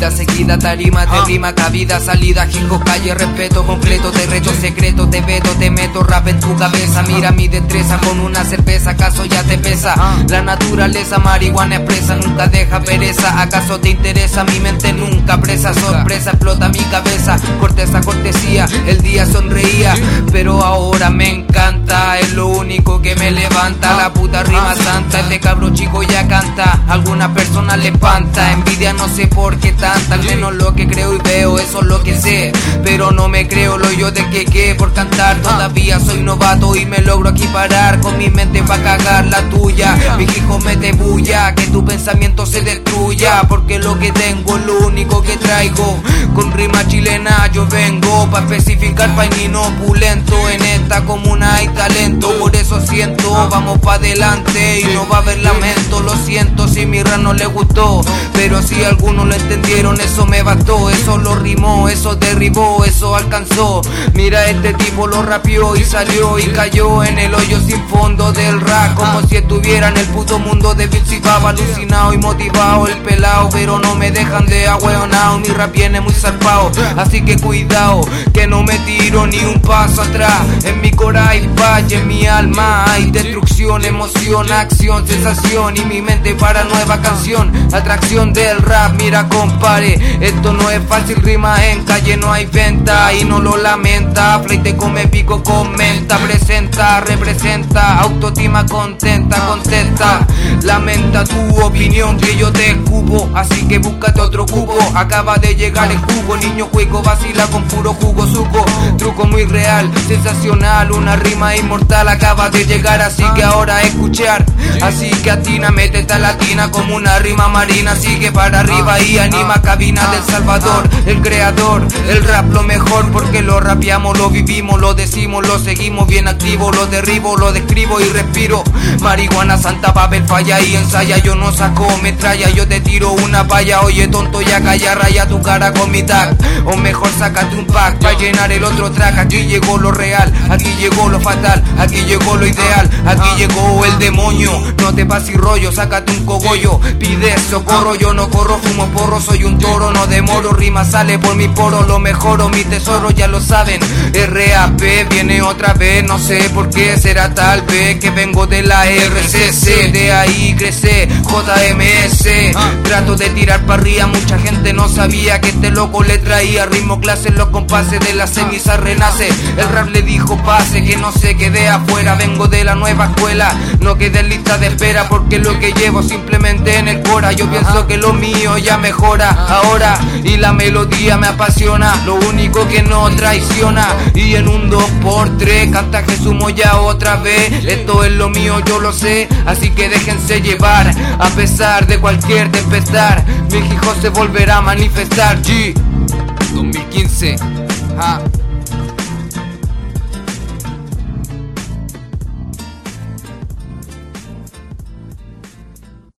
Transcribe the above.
Vida seguida, tarima de rima, cabida, salida, jingo, calle, respeto completo, te reto secreto, te veto, te meto rap en tu cabeza. Mira mi destreza con una cerveza, acaso ya te pesa. La naturaleza, marihuana expresa, nunca deja pereza. ¿Acaso te interesa? Mi mente nunca presa, sorpresa, explota mi cabeza. Corteza, cortesía, el día sonreía, pero ahora me levanta. La puta rima santa, este cabro chico ya canta. Alguna persona le espanta, envidia no sé por qué tanta. Al menos lo que creo y veo, eso es lo que sé. Pero no me creo lo yo de que que por cantar. Todavía soy novato y me logro aquí parar. Con mi mente va a cagar la tuya. Mi hijo me bulla, que tu pensamiento se destruya. Porque lo que tengo es lo único que traigo. Con rima chilena yo vengo pa' especificar painino opulento. En esta comuna hay talento, por eso siento, vamos pa' adelante y no va a haber lamento. No le gustó, pero si algunos lo entendieron, eso me bastó. Eso lo rimó, eso derribó, eso alcanzó. Mira, este tipo lo rapió y salió y cayó en el hoyo sin fondo del rap. Como si estuviera en el puto mundo de Bill alucinado y motivado el pelado, pero no me dejan de agüeonao. Mi rap viene muy zarpado, así que cuidado, que no me tiro ni un paso atrás. En mi cora hay valle, en mi alma hay destrucción, emoción, acción, sensación y mi mente para nueva canción. Atracción del rap, mira compare, esto no es fácil, rima en calle, no hay venta y no lo lamenta. Fleite come pico, comenta, presenta, representa, autoestima contenta, contenta. Lamenta tu opinión que yo te escupo, así que búscate otro cubo. Acaba de llegar el jugo, niño juego vacila con puro jugo suco. Truco muy real, sensacional, una rima inmortal acaba de llegar, así que ahora escuchar. Así que atina, mete esta latina como una rima marina, sigue para arriba y anima cabina del Salvador, el creador, el rap lo mejor porque lo rapeamos, lo vivimos, lo decimos, lo seguimos bien activo, lo derribo, lo describo y respiro. Marihuana Santa Babel falla y ensaya, yo no saco metralla, yo te tiro una valla, oye tonto ya calla, raya tu cara con mi tag, o mejor sácate un pack para llenar el otro track, aquí llegó lo real, aquí llegó lo fatal, aquí llegó lo ideal, aquí llegó el demonio, no te pases rollo, sácate un cogollo, pide socorro, yo no corro, fumo porro, soy un toro, no demoro, rima sale por mi poro, lo mejoro, mi tesoro, ya lo saben, RAP viene otra vez, no sé por qué será tal vez que vengo de la RCC, de ahí crece JMS, trato de tirar para arriba, mucha gente no sabía que este loco le traía ritmo clase, los compases de la ceniza renace, el rap le dijo pase, que no se quede afuera, vengo de la nueva escuela, no quede en lista de espera porque lo que llevo simplemente en el cora, yo pienso que lo mío ya mejora ahora y la melodía me apasiona, lo único que no traiciona. Y en un 2x3 canta Jesús Moya otra vez, esto es lo mío yo lo sé, así que déjense llevar. A pesar de cualquier tempestad, mi hijo se volverá a manifestar. G 2015 ja.